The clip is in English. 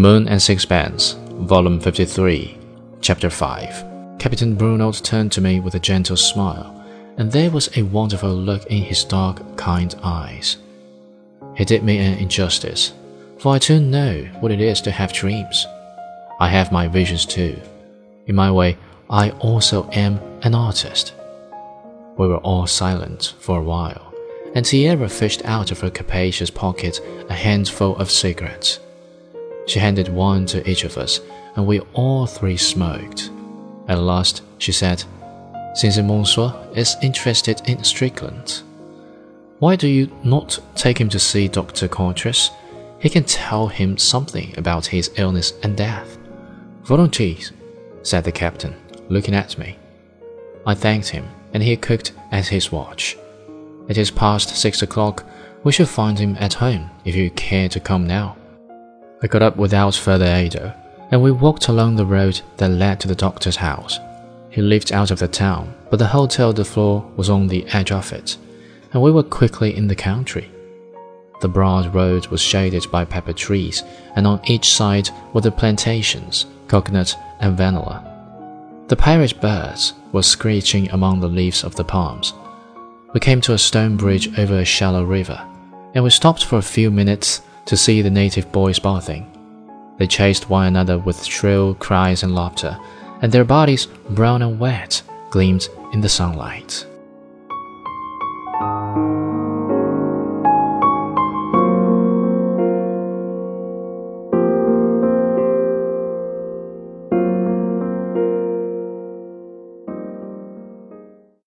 The Moon and Sixpence, Volume 53, Chapter 5. Captain Brunot turned to me with a gentle smile, and there was a wonderful look in his dark, kind eyes. He did me an injustice, for I too know what it is to have dreams. I have my visions too. In my way, I also am an artist. We were all silent for a while, and Tiare fished out of her capacious pocket a handful of cigarettes. She handed one to each of us, and we all three smoked. At last, she said, Since Monsieur is interested in Strickland, why do you not take him to see Dr. Coutras? He can tell him something about his illness and death. Volunteers, said the captain, looking at me. I thanked him, and he cooked at his watch. It is past six o'clock. We shall find him at home if you care to come now. I got up without further ado, and we walked along the road that led to the doctor's house. He lived out of the town, but the Hotel de Flore was on the edge of it, and we were quickly in the country. The broad road was shaded by pepper trees, and on each side were the plantations, coconut and vanilla. The pirate birds were screeching among the leaves of the palms. We came to a stone bridge over a shallow river, and we stopped for a few minutes to see the native boys bathing. They chased one another with shrill cries and laughter, and their bodies, brown and wet, gleamed in the sunlight.